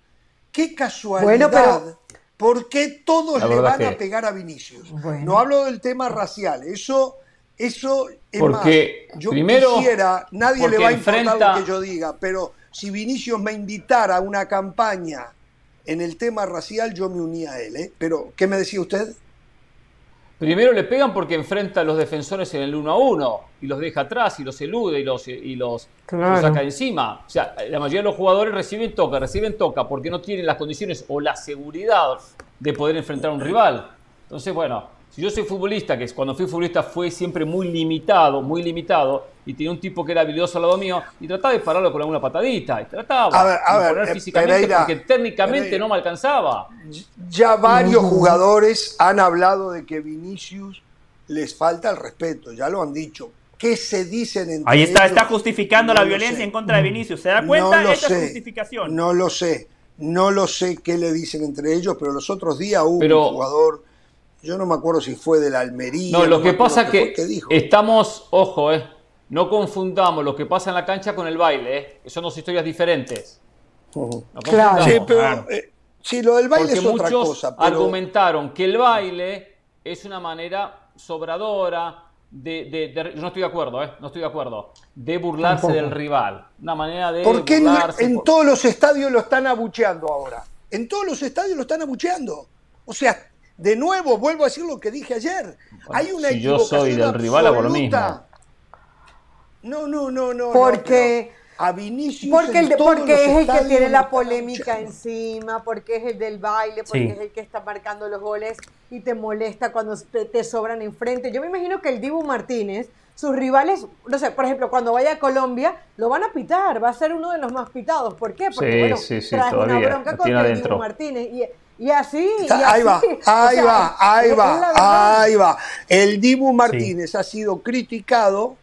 Qué casualidad. Bueno, ¿Por qué todos le van a pegar a Vinicius? No hablo del tema racial, eso eso es porque más, yo primero, quisiera, nadie le va a importar lo que yo diga, pero si Vinicius me invitara a una campaña en el tema racial, yo me unía a él. ¿eh? Pero, ¿qué me decía usted? Primero le pegan porque enfrenta a los defensores en el 1 a 1 y los deja atrás y los elude y los, y los, saca encima. O sea, la mayoría de los jugadores reciben toca, reciben toca porque no tienen las condiciones o la seguridad de poder enfrentar a un rival. Entonces, bueno, si yo soy futbolista, que cuando fui futbolista fue siempre muy limitado, muy limitado, y tenía un tipo que era habilidoso al lado mío, y trataba de pararlo con alguna patadita, y trataba a ver, a ver, poner eh, físicamente porque técnicamente no me alcanzaba. Ya varios jugadores han hablado de que Vinicius les falta el respeto, ya lo han dicho. ¿Qué se dicen entre Ahí está, está justificando la violencia en contra de Vinicius. ¿Se da cuenta? No Esa justificación. No lo sé. No lo sé qué le dicen entre ellos, pero los otros días hubo un jugador yo no me acuerdo si fue de la Almería. No, lo que pasa es que, estamos, ojo, eh, no confundamos lo que pasa en la cancha con el baile, ¿eh? son dos historias diferentes. claro. Sí, pero, eh, lo del baile es otra muchos cosa. argumentaron que el baile es una manera sobradora, de, no estoy de acuerdo, ¿eh? no estoy de acuerdo, de burlarse del rival. Una manera de. ¿Por qué en, todos los estadios lo están abucheando ahora? En todos los estadios lo están abucheando. O sea, de nuevo, vuelvo a decir lo que dije ayer. Hay una si yo soy del rival, hago lo mismo. No, no, no, no. Porque. a Vinicius porque, el, porque es el que tiene la polémica encima, porque es el del baile, porque es el que está marcando los goles y te molesta cuando te, sobran enfrente. Yo me imagino que el Dibu Martínez, sus rivales, no sé, por ejemplo, cuando vaya a Colombia, lo van a pitar, va a ser uno de los más pitados. ¿Por qué? Porque, bueno, trae una bronca contra el Dibu Martínez. Y, y así, ahí va, ahí va, ahí va, ahí va. El Dibu Martínez ha sido criticado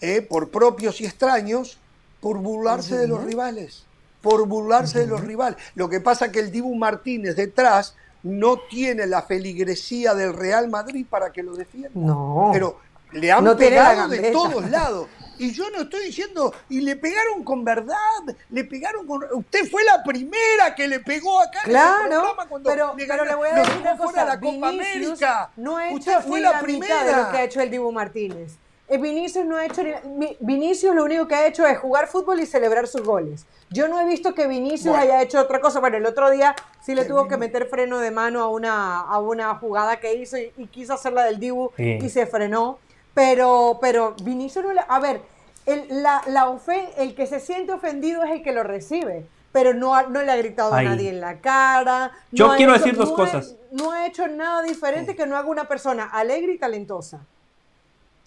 eh, por propios y extraños por burlarse de los rivales, por burlarse de los rivales. Lo que pasa es que el Dibu Martínez detrás no tiene la feligresía del Real Madrid para que lo defienda. No. Pero le han pegado de todos lados. Y yo no estoy diciendo, y le pegaron con verdad, le pegaron con... Usted fue la primera que le pegó acá claro, pero, pero le voy a decir una cosa, la Copa América. no ha hecho Usted fue la, primera. de lo que ha hecho el Dibu Martínez. Eh, Vinicius no ha hecho Vinicius lo único que ha hecho es jugar fútbol y celebrar sus goles. Yo no he visto que Vinicius haya hecho otra cosa. Bueno, el otro día sí le tuvo que meter freno de mano a una, a una jugada que hizo y, quiso hacerla del Dibu y se frenó. Pero, pero Vinicius no le. A ver, el, la, la el que se siente ofendido es el que lo recibe. Pero no, no le ha gritado a nadie en la cara. Yo quiero decir dos cosas. no ha hecho nada diferente que no haga una persona alegre y talentosa.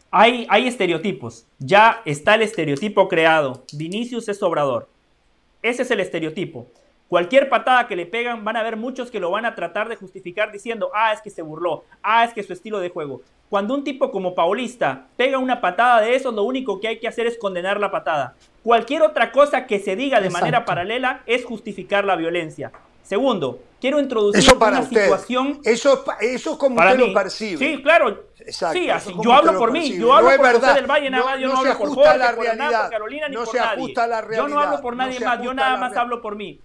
Hay, hay estereotipos. Ya está el estereotipo creado. Vinicius es sobrador. Ese es el estereotipo. Cualquier patada que le pegan, van a haber muchos que lo van a tratar de justificar diciendo, ah, es que se burló, ah, es que su estilo de juego. Cuando un tipo como Paulista pega una patada de eso, lo único que hay que hacer es condenar la patada. Cualquier otra cosa que se diga de manera paralela es justificar la violencia. Segundo, quiero introducir eso para una situación. Eso, eso es como para usted lo percibe. Sí, claro. sí, así, yo hablo por mí, yo hablo por José del Valle, nada más, yo no, hablo por Jorge, por realidad, por Carolina, ni por nadie. yo no hablo por nadie más, yo nada más hablo por mí.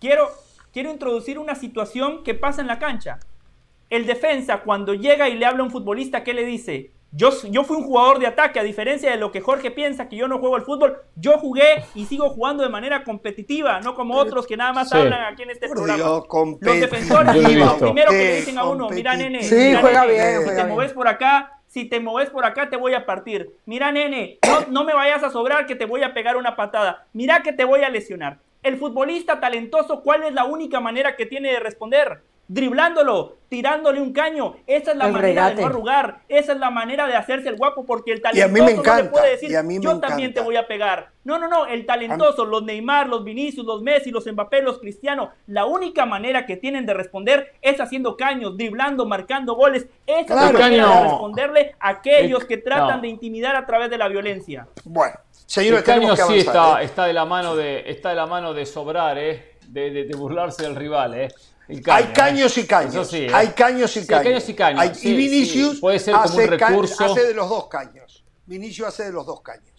Quiero, quiero introducir una situación que pasa en la cancha. El defensa, cuando llega y le habla a un futbolista, ¿qué le dice? Yo, yo fui un jugador de ataque, a diferencia de lo que Jorge piensa que yo no juego al fútbol. Yo jugué y sigo jugando de manera competitiva, no como otros que nada más hablan aquí en este programa. Los defensores, lo primero que le dicen a uno, mira nene, sí, juega bien, si te mueves por acá, si te mueves por acá te voy a partir. Mira nene, no, no me vayas a sobrar que te voy a pegar una patada. Mira que te voy a lesionar. El futbolista talentoso, ¿cuál es la única manera que tiene de responder? driblándolo, tirándole un caño. Esa es la manera de no arrugar, esa es la manera de hacerse el guapo, porque el talentoso no le puede decir, yo también te voy a pegar. No, no, no, el talentoso, los Neymar, los Vinicius, los Messi, los Mbappé, los Cristiano, la única manera que tienen de responder es haciendo caños, driblando, marcando goles. Esa es la manera de responderle a aquellos que tratan de intimidar a través de la violencia. Bueno, señor, el caño sí está, ¿eh? está, de la mano de, está de la mano de sobrar, ¿eh? de, de burlarse del rival, ¿eh? hay caños y caños. ¿eh? Hay caños y caños. y caños. y Vinicius puede ser como un recurso. hace de los dos caños. Vinicius hace de los dos caños.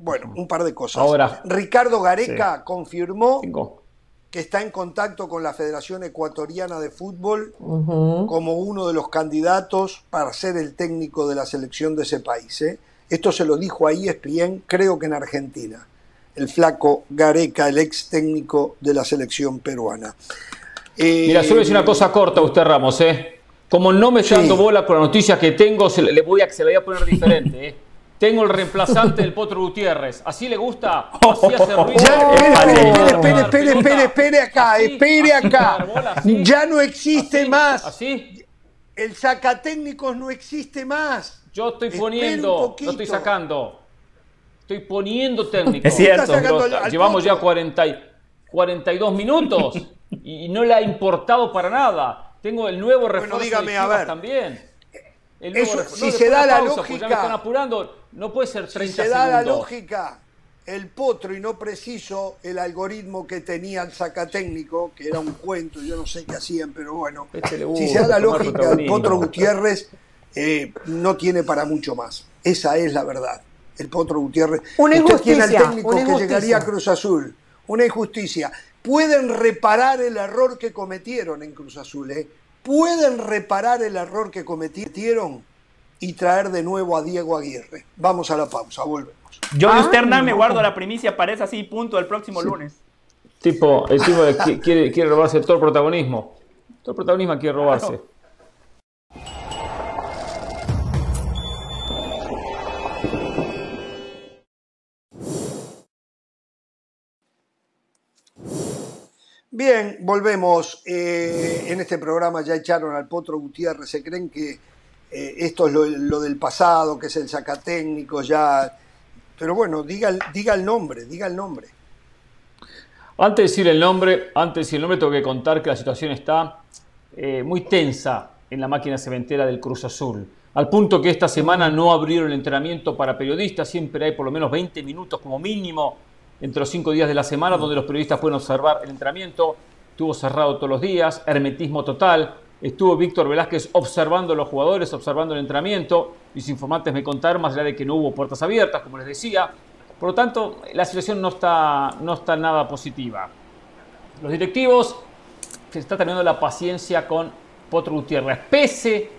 Bueno, un par de cosas. Ahora, Ricardo Gareca confirmó que está en contacto con la Federación Ecuatoriana de Fútbol como uno de los candidatos para ser el técnico de la selección de ese país. ¿eh? Esto se lo dijo ahí ESPN, creo que en Argentina el flaco Gareca, el ex técnico de la selección peruana. Mira, solo es una cosa corta a usted, Ramos, ¿eh? Como no me está dando bola con la noticia que tengo, se le voy a, se voy a poner diferente, ¿eh? Tengo el reemplazante del Potro Gutiérrez. ¿Así le gusta? Así hace ruido. espere, espere, espere, espere, acá, espere acá. Ya no existe más. ¿Así? El sacatécnicos no existe más. Yo estoy poniendo, lo estoy sacando. Estoy poniendo técnico. Es cierto. Llevamos ya 40, 42 minutos y no le ha importado para nada. Tengo el nuevo refuerzo dígame, a ver. también. si se da la lógica. Pues ya me están apurando. No puede ser 30 si se da la lógica, el potro y no preciso el algoritmo que tenía el sacatécnico, que era un cuento, yo no sé qué hacían, pero bueno. si se da la lógica, el potro Gutiérrez eh, no tiene para mucho más. Esa es la verdad. El Potro Gutiérrez. Una injusticia. Usted tiene al técnico que llegaría a Cruz Azul. Una injusticia. Pueden reparar el error que cometieron en Cruz Azul. ¿eh? Pueden reparar el error que cometieron y traer de nuevo a Diego Aguirre. Vamos a la pausa, volvemos. Yo de me guardo la primicia, parece así, punto, el próximo lunes. Tipo, el tipo quiere, quiere robarse todo el protagonismo. Todo el protagonismo quiere robarse. Bien, volvemos. Eh, en este programa ya echaron al Potro Gutiérrez. ¿Se creen que eh, esto es lo, del pasado, que es el sacatécnico ya? Pero bueno, diga, diga el nombre, diga el nombre. Antes de decir el nombre, antes de decir el nombre, tengo que contar que la situación está eh, muy tensa en la máquina cementera del Cruz Azul. Al punto que esta semana no abrieron el entrenamiento para periodistas, siempre hay por lo menos 20 minutos como mínimo entre los cinco días de la semana, donde los periodistas pueden observar el entrenamiento. Estuvo cerrado todos los días, hermetismo total. Estuvo Víctor Velázquez observando a los jugadores, observando el entrenamiento. Mis informantes me contaron, más allá de que no hubo puertas abiertas, como les decía. Por lo tanto, la situación no está, no está nada positiva. Los directivos se está teniendo la paciencia con Potro Gutiérrez, pese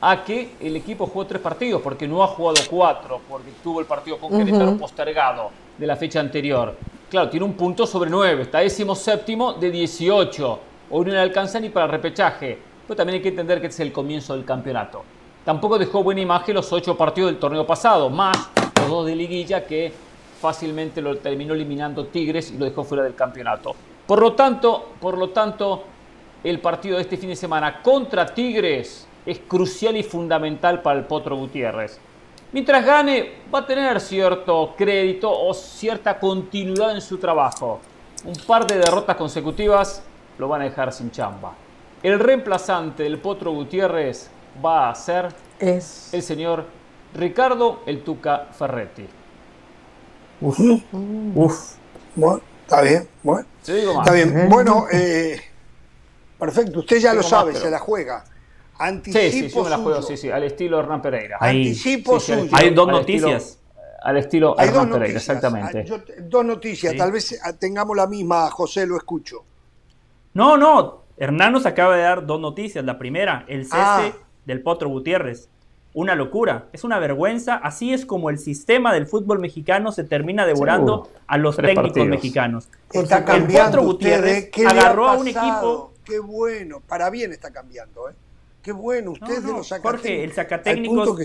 a que el equipo jugó tres partidos, porque no ha jugado cuatro, porque tuvo el partido con Querétaro postergado de la fecha anterior. Claro, tiene un punto sobre nueve, está décimo séptimo de 18. Hoy no le alcanza ni para repechaje, pero también hay que entender que este es el comienzo del campeonato. Tampoco dejó buena imagen los ocho partidos del torneo pasado, más los dos de liguilla que fácilmente lo terminó eliminando Tigres y lo dejó fuera del campeonato. Por lo tanto, por lo tanto, el partido de este fin de semana contra Tigres es crucial y fundamental para el Potro Gutiérrez. Mientras gane, va a tener cierto crédito o cierta continuidad en su trabajo. Un par de derrotas consecutivas lo van a dejar sin chamba. El reemplazante del Potro Gutiérrez va a ser es... el señor Ricardo El Tuca Ferretti. Uf. Uf. Bueno, está bien. Bueno, está bien. Bueno, eh, perfecto. Usted ya lo sabe, se la juega. Anticipo sí, sí, yo me la juego, sí, sí, al estilo Hernán Pereira. Anticipo suyo. Hay dos noticias. al estilo Hay Hernán Pereira, exactamente. Ah, dos noticias, tal vez tengamos la misma, José, lo escucho. No, no, Hernán nos acaba de dar dos noticias. La primera, el cese ah. del Potro Gutiérrez. Una locura, es una vergüenza. Así es como el sistema del fútbol mexicano se termina devorando a los técnicos mexicanos. Está el Potro Gutiérrez agarró a un equipo. Qué bueno, para bien está cambiando, ¿eh? Qué bueno, usted de los Jorge, el sacatécnico.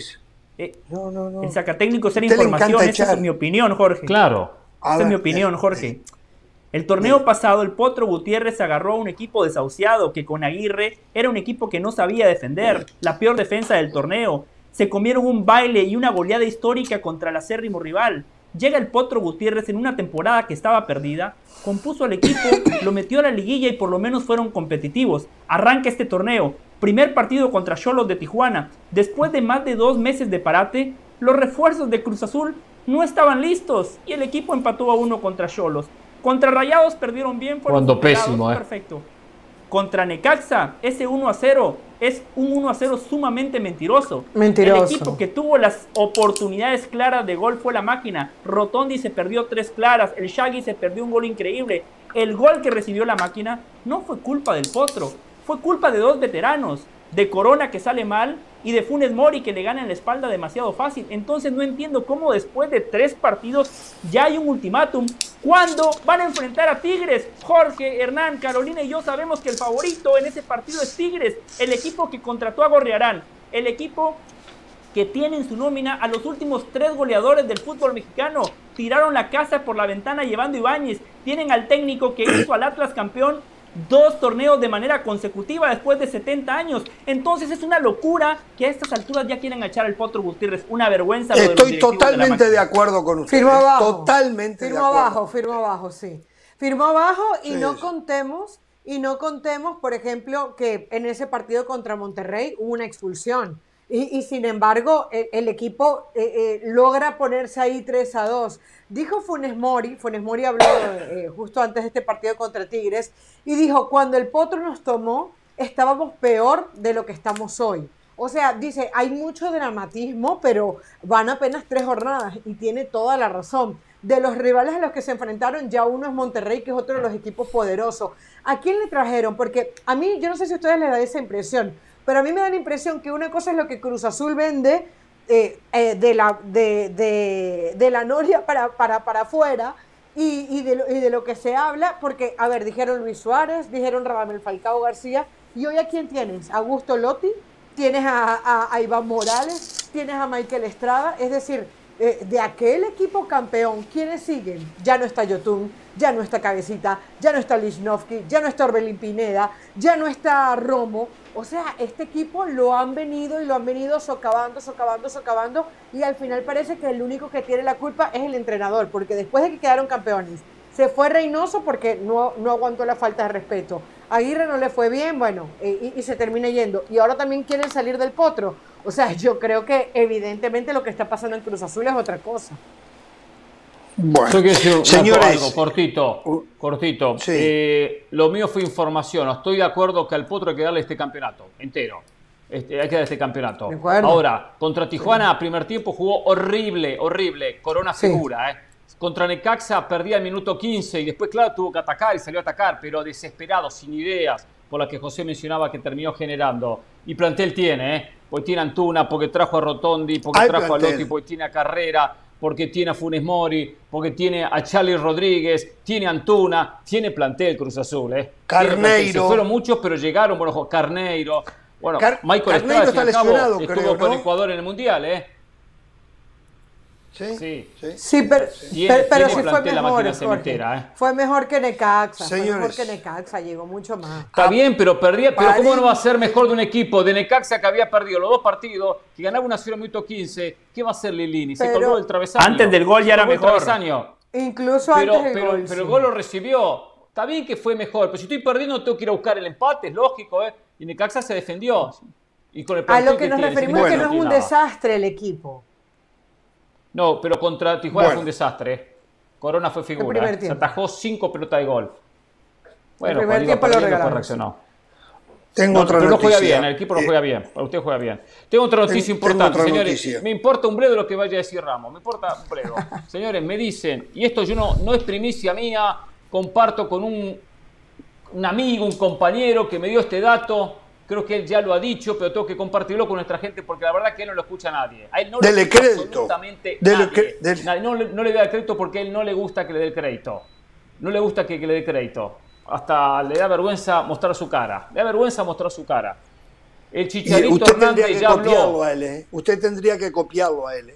Eh, no, no, no. El sacatécnico es información, esa es mi opinión, Jorge. Claro. Esa es mi opinión, Jorge. El torneo pasado, el Potro Gutiérrez agarró a un equipo desahuciado que con Aguirre era un equipo que no sabía defender, la peor defensa del torneo. Se comieron un baile y una goleada histórica contra el acérrimo rival. Llega el Potro Gutiérrez en una temporada que estaba perdida, compuso al equipo, lo metió a la liguilla y por lo menos fueron competitivos. Arranca este torneo, Primer partido contra Cholos de Tijuana. Después de más de dos meses de parate, los refuerzos de Cruz Azul no estaban listos y el equipo empató a uno contra Cholos. Contra Rayados perdieron bien. Cuando pésimo, eh. Perfecto. Contra Necaxa, ese 1 a 0 es un 1 a 0 sumamente mentiroso. Mentiroso. El equipo que tuvo las oportunidades claras de gol fue la máquina. Rotondi se perdió tres claras. El Shaggy se perdió un gol increíble. El gol que recibió la máquina no fue culpa del potro fue culpa de dos veteranos, de Corona que sale mal y de Funes Mori que le gana en la espalda demasiado fácil. Entonces no entiendo cómo después de tres partidos ya hay un ultimátum. ¿Cuándo van a enfrentar a Tigres? Jorge, Hernán, Carolina y yo sabemos que el favorito en ese partido es Tigres, el equipo que contrató a Gorriarán, el equipo que tiene en su nómina a los últimos tres goleadores del fútbol mexicano. Tiraron la casa por la ventana llevando Ibáñez. Tienen al técnico que hizo al Atlas campeón dos torneos de manera consecutiva después de 70 años. Entonces es una locura que a estas alturas ya quieren echar el Potro Gutiérrez. Una vergüenza. Estoy totalmente de, acuerdo con usted. Firmo ¿eh? abajo. Totalmente firmo abajo, firmo abajo, sí. Firmo abajo y no contemos, y no contemos, por ejemplo, que en ese partido contra Monterrey hubo una expulsión. Y, sin embargo, el, equipo eh, eh, logra ponerse ahí 3 a 2. Dijo Funes Mori, Funes Mori habló eh, justo antes de este partido contra Tigres, y dijo, cuando el Potro nos tomó, estábamos peor de lo que estamos hoy. O sea, dice, hay mucho dramatismo, pero van apenas tres jornadas y tiene toda la razón. De los rivales a los que se enfrentaron, ya uno es Monterrey, que es otro de los equipos poderosos. ¿A quién le trajeron? Porque a mí, yo no sé si a ustedes les da esa impresión, pero a mí me da la impresión que una cosa es lo que Cruz Azul vende eh, eh, de, la, de, de, la Noria para, para, para afuera y, y, de lo, y, de lo, que se habla, porque, a ver, dijeron Luis Suárez, dijeron Radamel Falcao García, y hoy a quién tienes? Augusto Lotti, tienes a, a, Iván Morales, tienes a Michael Estrada, es decir, eh, de aquel equipo campeón, ¿quiénes siguen? Ya no está Yotun, ya no está Cabecita, ya no está Lichnowsky, ya no está Orbelín Pineda, ya no está Romo. O sea, este equipo lo han venido y lo han venido socavando, socavando, socavando y al final parece que el único que tiene la culpa es el entrenador, porque después de que quedaron campeones, se fue Reynoso porque no, no aguantó la falta de respeto. Aguirre no le fue bien, bueno, y, y, se termina yendo. Y ahora también quieren salir del potro. O sea, yo creo que evidentemente lo que está pasando en Cruz Azul es otra cosa. Bueno, yo quiero decir señores, algo cortito, cortito. Eh, lo mío fue información. Estoy de acuerdo que al Potro hay que darle este campeonato entero. Este, hay que darle este campeonato. Ahora, contra Tijuana, primer tiempo jugó horrible, horrible. Corona segura, ¿eh? Contra Necaxa perdía el minuto 15 y después, claro, tuvo que atacar y salió a atacar, pero desesperado, sin ideas, por la que José mencionaba que terminó generando. Y plantel tiene, ¿eh? Porque tiene Antuna, porque trajo a Rotondi, porque trajo a Lotti, porque tiene a Carrera porque tiene a Funes Mori, porque tiene a Charlie Rodríguez, tiene a Antuna, tiene plantel Cruz Azul, ¿eh? Carneiro. fueron muchos, pero llegaron, bueno, Carneiro. Bueno, Michael Carneiro está lesionado, estuvo con Ecuador en el Mundial, ¿eh? Sí, sí, sí. pero, pero, sí fue mejor. ¿eh? Fue mejor que Necaxa. Fue mejor que Necaxa, llegó mucho más. Está bien, pero perdía. Pero ¿cómo no va a ser mejor de un equipo de Necaxa que había perdido los dos partidos, que ganaba una 0 minuto 15? ¿Qué va a hacer Lilini? Se colgó el travesaño. Antes del gol ya era mejor. Incluso pero, antes del gol. Pero el gol lo recibió. Está bien que fue mejor, pero si estoy perdiendo tengo que ir a buscar el empate, es lógico, ¿eh? Y Necaxa se defendió. Y con el a lo que, nos referimos es que no es un desastre el equipo. No, pero contra Tijuana fue un desastre. Corona fue figura. Se atajó cinco pelotas de gol. Bueno, el primer tiempo lo reaccionó. Tengo otra pero noticia. no juega bien, el equipo no juega bien, usted juega bien. Tengo otra noticia importante, señores. Me importa un bledo lo que vaya a decir Ramos, me importa un bledo. señores, me dicen, y esto yo no, no es primicia mía, comparto con un, un amigo, un compañero que me dio este dato creo que él ya lo ha dicho, pero tengo que compartirlo con nuestra gente porque la verdad que él no lo escucha nadie. A él no Dele le crédito. absolutamente nadie. No, no, le da el crédito porque a él no le gusta que le dé el crédito. No le gusta que, le dé crédito. Hasta le da vergüenza mostrar su cara. Le da vergüenza mostrar su cara. El Chicharito usted tendría que copiarlo a él, ¿eh? Usted tendría que copiarlo a él. ¿eh?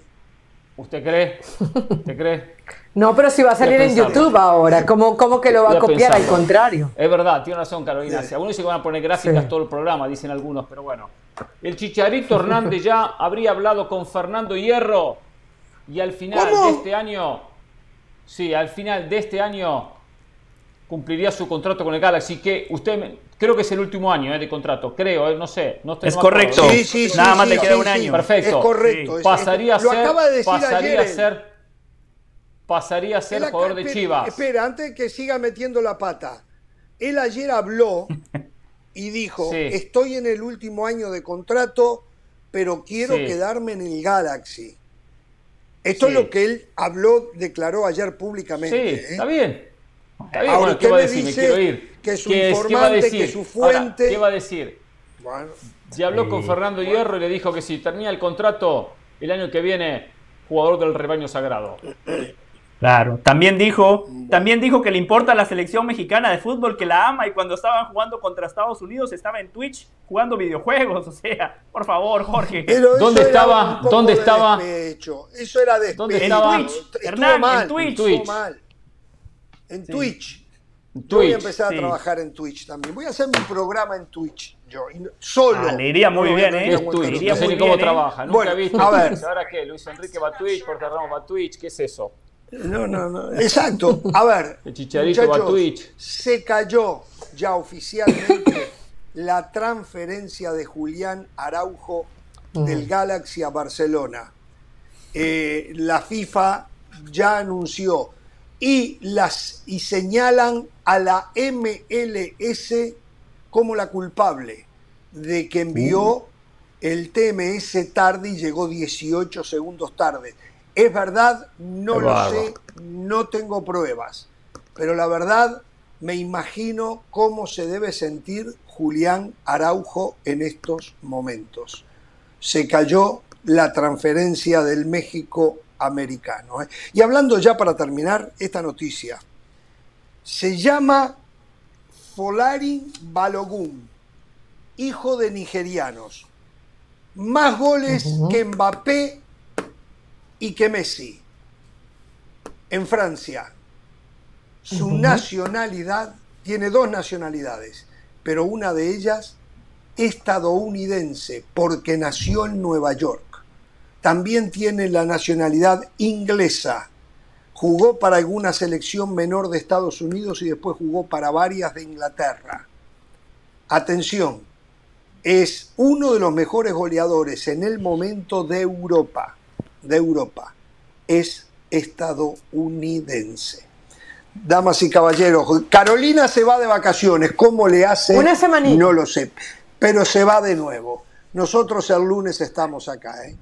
¿Usted cree? ¿Usted cree? No, pero si va a salir en YouTube ahora, ¿cómo, ¿cómo, que lo va a copiar? Al contrario. Es verdad, tiene razón Carolina. Si algunos se van a poner gráficas todo el programa, dicen algunos, pero bueno. El Chicharito Hernández ya habría hablado con Fernando Hierro y al final de este año, sí, al final de este año cumpliría su contrato con el Galaxy, que usted, creo que es el último año eh, de contrato, creo, eh, no sé. No es correcto. Sí, sí, Nada más le queda un año. Perfecto. Es correcto. Pasaría a ser, pasaría a ser pasaría a ser jugador de Chivas. Espera, antes que siga metiendo la pata. Él ayer habló y dijo, estoy en el último año de contrato, pero quiero quedarme en el Galaxy. Esto es lo que él habló, declaró ayer públicamente. Sí, ¿eh? está bien. Está bien. Ahora, ¿qué va a decir? Me quiero ir. Que su informante, que su fuente... ¿Qué va a decir? Bueno. Ya habló con Fernando Hierro y le dijo que si termina el contrato el año que viene, jugador del rebaño sagrado. Claro, también dijo, también dijo que le importa a la selección mexicana de fútbol, que la ama y cuando estaban jugando contra Estados Unidos estaba en Twitch jugando videojuegos, o sea, por favor, Jorge. ¿Dónde estaba? ¿Dónde estaba? Eso era de ¿Dónde estaba? En Twitch, Hernán, en Twitch. En Twitch. voy a empezar a trabajar en Twitch también. Voy a hacer mi programa en Twitch. Yo, solo. Ah, le iría muy bien, ¿eh? Es Twitch. No sé ni cómo trabaja. Nunca he visto. A ver. ¿Ahora qué? Luis Enrique va a Twitch, Jorge Ramos va a Twitch. ¿Qué es eso? No, no, no. Exacto. A ver, muchachos, se cayó ya oficialmente la transferencia de Julián Araujo del Galaxy a Barcelona. Eh, la FIFA ya anunció y las y señalan a la MLS como la culpable de que envió el TMS tarde y llegó 18 segundos tarde. ¿Es verdad? No lo sé, no tengo pruebas. Pero la verdad, me imagino cómo se debe sentir Julián Araujo en estos momentos. Se cayó la transferencia del México americano. ¿eh? Y hablando ya para terminar esta noticia, se llama Folari Balogun, hijo de nigerianos. Más goles que Mbappé y que Messi. En Francia, su nacionalidad tiene dos nacionalidades, pero una de ellas estadounidense, porque nació en Nueva York. También tiene la nacionalidad inglesa. Jugó para alguna selección menor de Estados Unidos y después jugó para varias de Inglaterra. Atención, es uno de los mejores goleadores en el momento de Europa. De Europa. Es estadounidense. Damas y caballeros, Carolina se va de vacaciones. ¿Cómo le hace? Una semana. No lo sé. Pero se va de nuevo. Nosotros el lunes estamos acá, ¿eh?